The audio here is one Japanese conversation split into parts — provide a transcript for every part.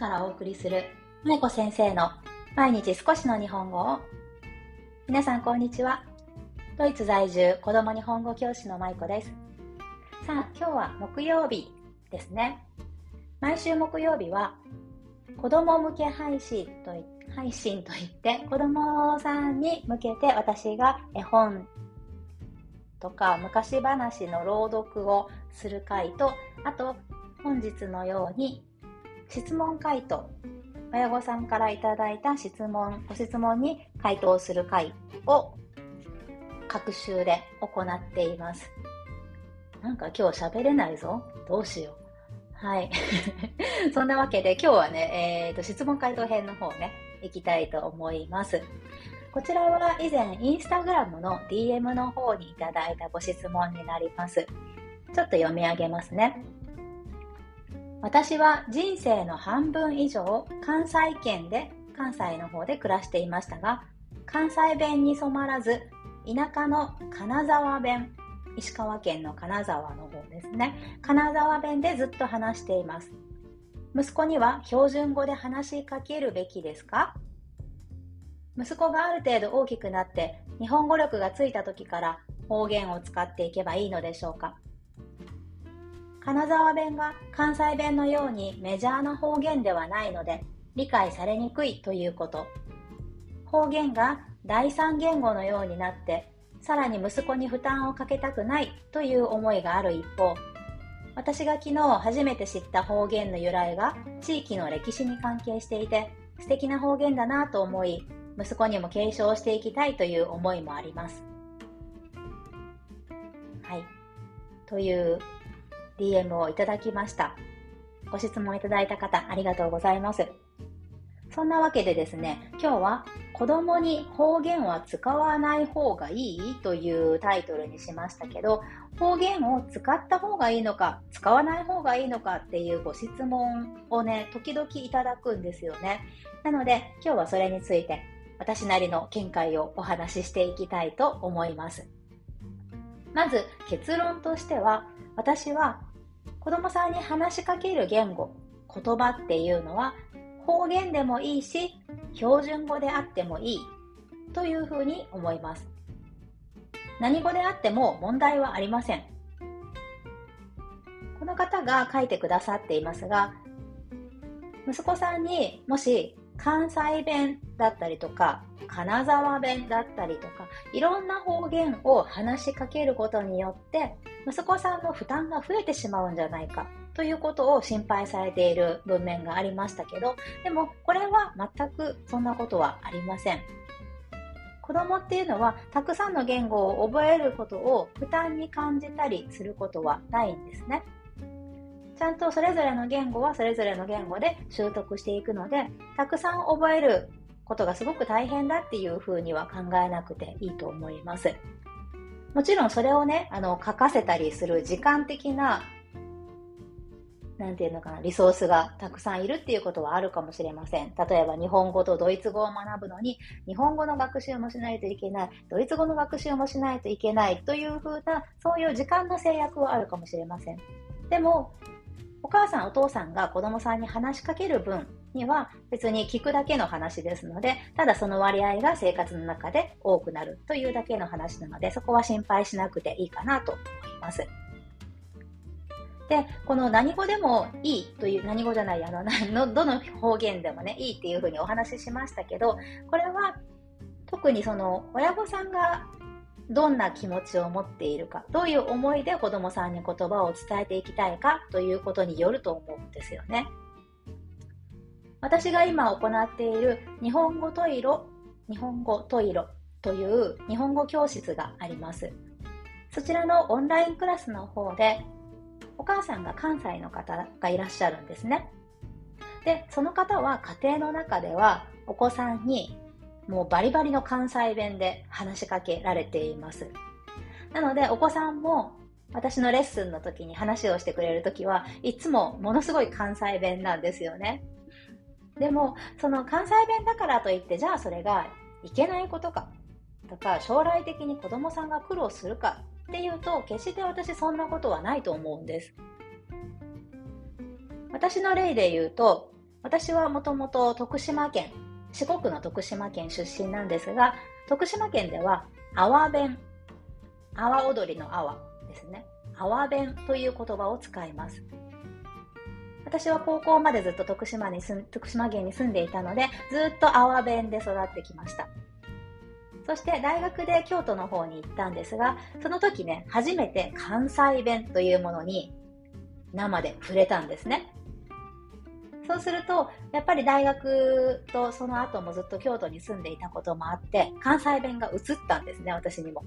からお送りする舞子先生の毎日少しの日本語を。皆さんこんにちは。ドイツ在住子供日本語教師の舞子です。さあ今日は木曜日ですね。毎週木曜日は子供向け配信と配信といって子供さんに向けて私が絵本とか昔話の朗読をする回とあと本日のように質問回答親御さんからいただいた質問ご質問に回答する回を各週で行っていますなんか今日喋れないぞどうしようはい。そんなわけで今日はね、えーと、質問回答編の方ね、いきたいと思います。こちらは以前インスタグラムの DM の方にいただいたご質問になります。ちょっと読み上げますね。私は人生の半分以上関西圏で関西の方で暮らしていましたが関西弁に染まらず田舎の金沢弁石川県の金沢の方ですね。金沢弁でずっと話しています。息子には標準語で話しかけるべきですか？息子がある程度大きくなって日本語力がついた時から方言を使っていけばいいのでしょうか？金沢弁が関西弁のようにメジャーな方言ではないので理解されにくいということ。方言が第三言語のようになってさらに息子に負担をかけたくないという思いがある一方私が昨日初めて知った方言の由来が地域の歴史に関係していて素敵な方言だなと思い息子にも継承していきたいという思いもあります。はい。という DM をいただきました。ご質問いただいた方、ありがとうございます。そんなわけでですね、今日は子供に方言は使わない方がいいというタイトルにしましたけど、方言を使った方がいいのか、使わない方がいいのかっていうご質問をね、時々いただくんですよね。なので、今日はそれについて私なりの見解をお話ししていきたいと思います。まず結論としては、私は子供さんに話しかける言語、言葉っていうのは方言でもいいし、標準語であってもいいというふうに思います。何語であっても問題はありません。この方が書いてくださっていますが、息子さんにもし関西弁だったりとか、金沢弁だったりとか、いろんな方言を話しかけることによって、息子さんの負担が増えてしまうんじゃないかということを心配されている文面がありましたけど、でもこれは全くそんなことはありません。子供っていうのはたくさんの言語を覚えることを負担に感じたりすることはないんですね。ちゃんとそれぞれの言語はそれぞれの言語で習得していくので、たくさん覚えることがすごく大変だっていうふうには考えなくていいと思います。もちろんそれをね、あの、書かせたりする時間的な、なんていうのかな、リソースがたくさんいるっていうことはあるかもしれません。例えば日本語とドイツ語を学ぶのに、日本語の学習もしないといけない、ドイツ語の学習もしないといけないというふうな、そういう時間の制約はあるかもしれません。でも、母さんお父さんが子供さんに話しかける分には別に聞くだけの話ですので、ただその割合が生活の中で多くなるというだけの話なので、そこは心配しなくていいかなと思います。で、この何語でもいいという、何語じゃない、あの、どの方言でもね、いいっていうふうにお話ししましたけど、これは特にその親御さんがどんな気持ちを持っているか、どういう思いで子供さんに言葉を伝えていきたいかということによると思うんですよね。私が今行っている日本語トイロ、日本語トイロという日本語教室があります。そちらのオンラインクラスの方で、お母さんが関西の方がいらっしゃるんですね。で、その方は家庭の中ではお子さんにもうバリバリの関西弁で話しかけられています。なので、お子さんも私のレッスンの時に話をしてくれる時はいつもものすごい関西弁なんですよね。でも、その関西弁だからといって、じゃあそれがいけないことかとか、将来的に子供さんが苦労するかっていうと、決して私そんなことはないと思うんです。私の例で言うと、私はもともと徳島県、四国の徳島県出身なんですが、徳島県では、阿波弁、阿波踊りの阿波ですね。阿波弁という言葉を使います。私は高校までずっと徳島に住徳島県に住んでいたので、ずっと阿波弁で育ってきました。そして大学で京都の方に行ったんですが、その時ね、初めて関西弁というものに生で触れたんですね。そうすると、やっぱり大学とその後もずっと京都に住んでいたこともあって、関西弁が移ったんですね、私にも。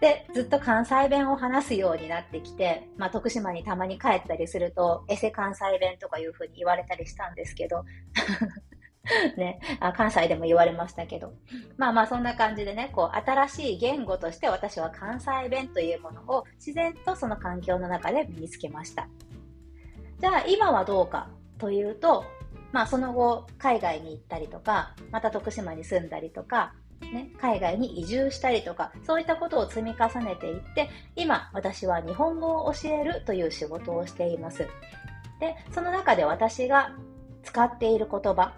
で、ずっと関西弁を話すようになってきて、まあ、徳島にたまに帰ったりすると、エセ関西弁とかいうふうに言われたりしたんですけど、ねあ、関西でも言われましたけど。まあまあそんな感じでね、こう新しい言語として私は関西弁というものを自然とその環境の中で身につけました。じゃあ今はどうかというと、まあその後海外に行ったりとか、また徳島に住んだりとか、ね、海外に移住したりとか、そういったことを積み重ねていって、今、私は日本語を教えるという仕事をしています。で、その中で私が使っている言葉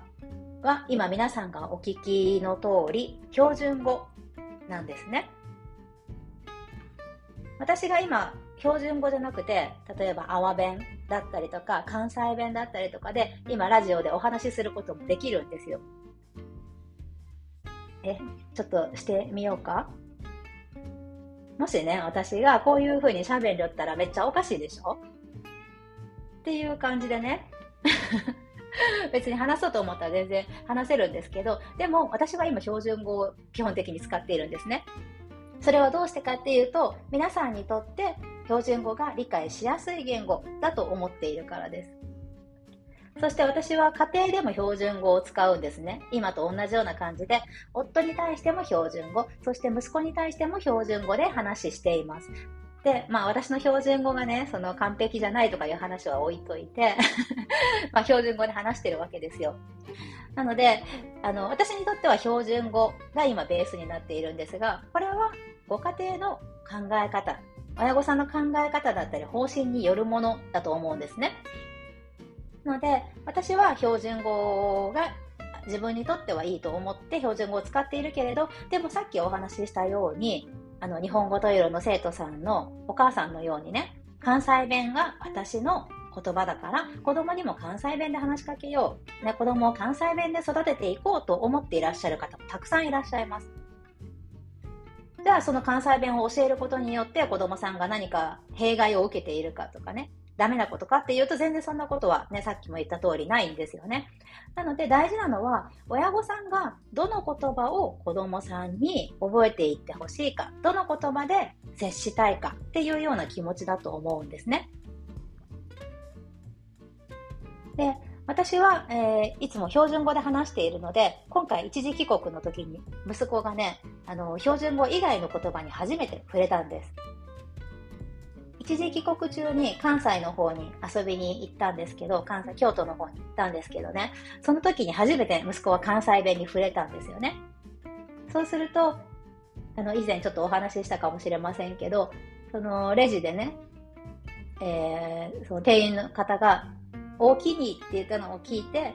は、今皆さんがお聞きの通り、標準語なんですね。私が今、標準語じゃなくて、例えば、阿波弁だったりとか、関西弁だったりとかで、今、ラジオでお話しすることもできるんですよ。え、ちょっとしてみようか？もしね、私がこういう風に喋りよったらめっちゃおかしいでしょ？っていう感じでね 別に話そうと思ったら全然話せるんですけど、でも私は今標準語を基本的に使っているんですね。それはどうしてかっていうと、皆さんにとって標準語が理解しやすい言語だと思っているからです。そして私は家庭でも標準語を使うんですね。今と同じような感じで、夫に対しても標準語、そして息子に対しても標準語で話しています。で、まあ私の標準語がね、その完璧じゃないとかいう話は置いといて まあ標準語で話してるわけですよ。なので、あの、私にとっては標準語が今ベースになっているんですが、これはご家庭の考え方、親御さんの考え方だったり方針によるものだと思うんですね。ので、私は標準語が自分にとってはいいと思って標準語を使っているけれど、でもさっきお話ししたように、あの、日本語トイレの生徒さんのお母さんのようにね、関西弁が私の言葉だから、子供にも関西弁で話しかけよう。ね、子供を関西弁で育てていこうと思っていらっしゃる方もたくさんいらっしゃいます。じゃあ、その関西弁を教えることによって子供さんが何か弊害を受けているかとかね、ダメなことかっていうと全然そんなことはね、さっきも言った通りないんですよね。なので大事なのは、親御さんがどの言葉を子供さんに覚えていってほしいか、どの言葉で接したいかっていうような気持ちだと思うんですね。で、私は、えー、いつも標準語で話しているので、今回一時帰国の時に息子がね、あの、標準語以外の言葉に初めて触れたんです。一時帰国中に関西の方に遊びに行ったんですけど、関西、京都の方に行ったんですけどね、その時に初めて息子は関西弁に触れたんですよね。そうすると、あの、以前ちょっとお話ししたかもしれませんけど、そのレジでね、えー、その店員の方が、大きにって言ったのを聞いて、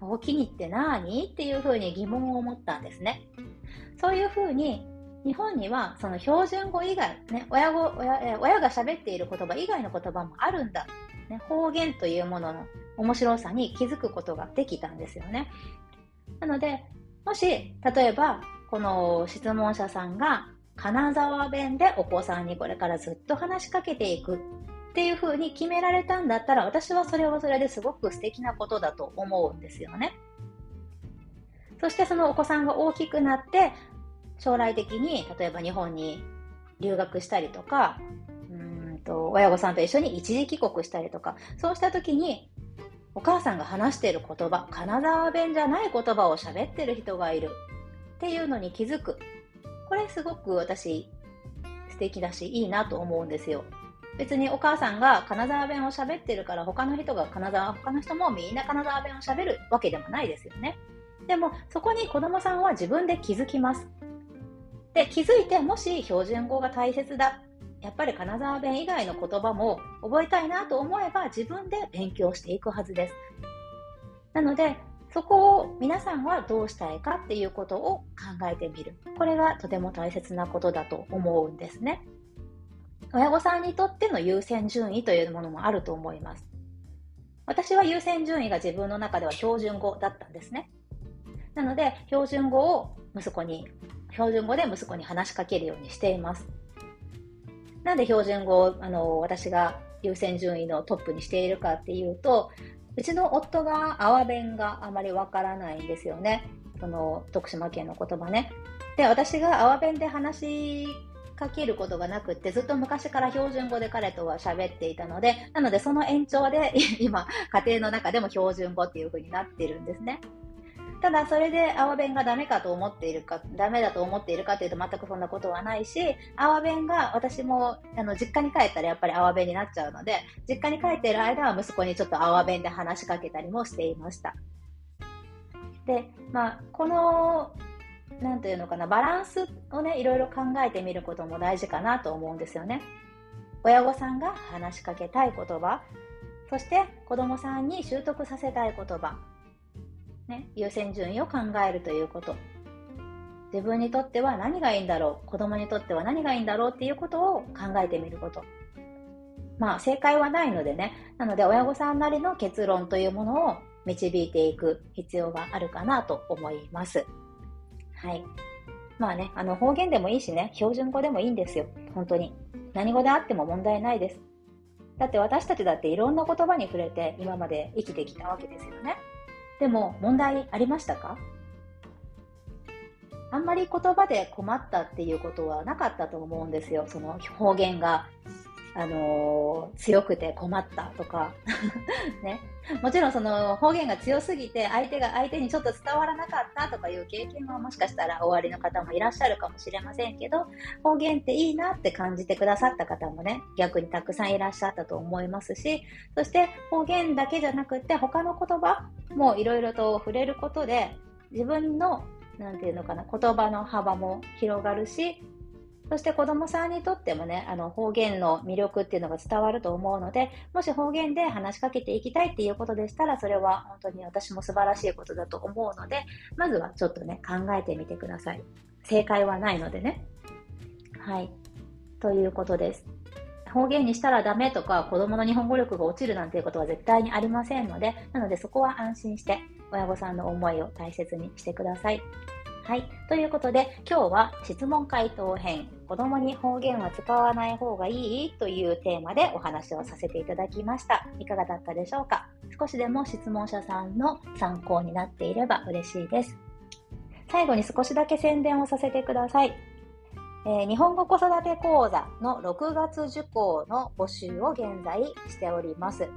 大きにって何？っていうふうに疑問を持ったんですね。そういうふうに日本にはその標準語以外、ね、親語親親が喋っている言葉以外の言葉もあるんだ、ね、方言というものの面白さに気づくことができたんですよね。なので、もし、例えば、この質問者さんが金沢弁でお子さんにこれからずっと話しかけていくっていうふうに決められたんだったら、私はそれはそれですごく素敵なことだと思うんですよね。そしてそのお子さんが大きくなって、将来的に、例えば日本に留学したりとか、うんと、親御さんと一緒に一時帰国したりとか、そうした時に、お母さんが話している言葉、金沢弁じゃない言葉を喋ってる人がいるっていうのに気づく。これすごく私素敵だし、いいなと思うんですよ。別にお母さんが金沢弁を喋ってるから他の人が金沢、他の人もみんな金沢弁を喋るわけでもないですよね。でもそこに子供さんは自分で気づきます。で、気づいて、もし標準語が大切だ。やっぱり金沢弁以外の言葉も覚えたいなと思えば自分で勉強していくはずです。なので、そこを皆さんはどうしたいかっていうことを考えてみる。これがとても大切なことだと思うんですね。親御さんにとっての優先順位というものもあると思います。私は優先順位が自分の中では標準語だったんですね。なので、標準語を息子に、標準語で息子に話しかけるようにしています。なんで標準語をあの私が優先順位のトップにしているかっていうと、うちの夫が阿波弁があまりわからないんですよね。その徳島県の言葉ね。で、私が阿波弁で話かけることがなくって、ずっと昔から標準語で彼とは喋っていたので、なのでその延長で 今、家庭の中でも標準語っていう風になってるんですね。ただそれで阿波弁がダメかと思っているか、ダメだと思っているかというと全くそんなことはないし、阿波弁が私もあの実家に帰ったらやっぱり阿波弁になっちゃうので、実家に帰っている間は息子にちょっと阿波弁で話しかけたりもしていました。で、まあ、このなんていうのかな、バランスをね、いろいろ考えてみることも大事かなと思うんですよね。親御さんが話しかけたい言葉、そして子供さんに習得させたい言葉、ね、優先順位を考えるということ。自分にとっては何がいいんだろう、子供にとっては何がいいんだろうっていうことを考えてみること。まあ、正解はないのでね、なので親御さんなりの結論というものを導いていく必要があるかなと思います。はい。まあね、あの方言でもいいしね、標準語でもいいんですよ。本当に。何語であっても問題ないです。だって私たちだっていろんな言葉に触れて今まで生きてきたわけですよね。でも問題ありましたか？あんまり言葉で困ったっていうことはなかったと思うんですよ。その方言があのー、強くて困ったとか ね。もちろんその方言が強すぎて相手が相手にちょっと伝わらなかったとかいう経験はもしかしたら終わりの方もいらっしゃるかもしれませんけど、方言っていいなって感じてくださった方もね、逆にたくさんいらっしゃったと思いますし、そして方言だけじゃなくて他の言葉もいろいろと触れることで自分のなんていうのかな、言葉の幅も広がるし、そして子供さんにとってもね、あの方言の魅力っていうのが伝わると思うので、もし方言で話しかけていきたいっていうことでしたら、それは本当に私も素晴らしいことだと思うので、まずはちょっとね、考えてみてください。正解はないのでね。はい。ということです。方言にしたらダメとか、子供の日本語力が落ちるなんていうことは絶対にありませんので、なのでそこは安心して、親御さんの思いを大切にしてください。はい。ということで、今日は質問回答編、子供に方言は使わない方がいいというテーマでお話をさせていただきました。いかがだったでしょうか？少しでも質問者さんの参考になっていれば嬉しいです。最後に少しだけ宣伝をさせてください。えー、日本語子育て講座の6月受講の募集を現在しております。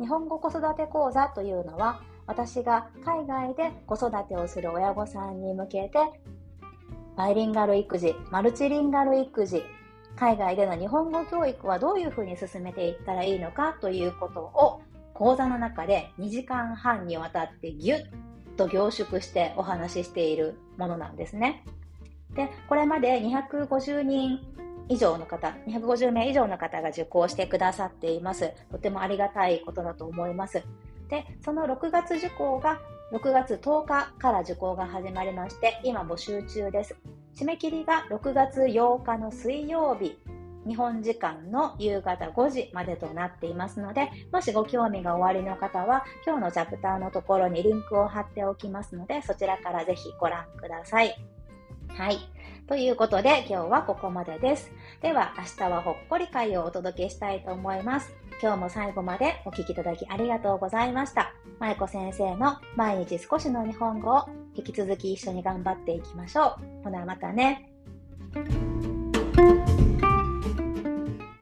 日本語子育て講座というのは、私が海外で子育てをする親御さんに向けて、バイリンガル育児、マルチリンガル育児、海外での日本語教育はどういうふうに進めていったらいいのかということを講座の中で2時間半にわたってギュッと凝縮してお話ししているものなんですね。で、これまで250人以上の方、250名以上の方が受講してくださっています。とてもありがたいことだと思います。で、その6月受講が6月10日から受講が始まりまして、今募集中です。締め切りが6月8日の水曜日、日本時間の夕方5時までとなっていますので、もしご興味がおありの方は、今日のチャプターのところにリンクを貼っておきますので、そちらからぜひご覧ください。はい。ということで、今日はここまでです。では、明日はほっこり会をお届けしたいと思います。今日も最後までお聴きいただきありがとうございました。舞子先生の毎日少しの日本語を引き続き一緒に頑張っていきましょう。ほな、またね。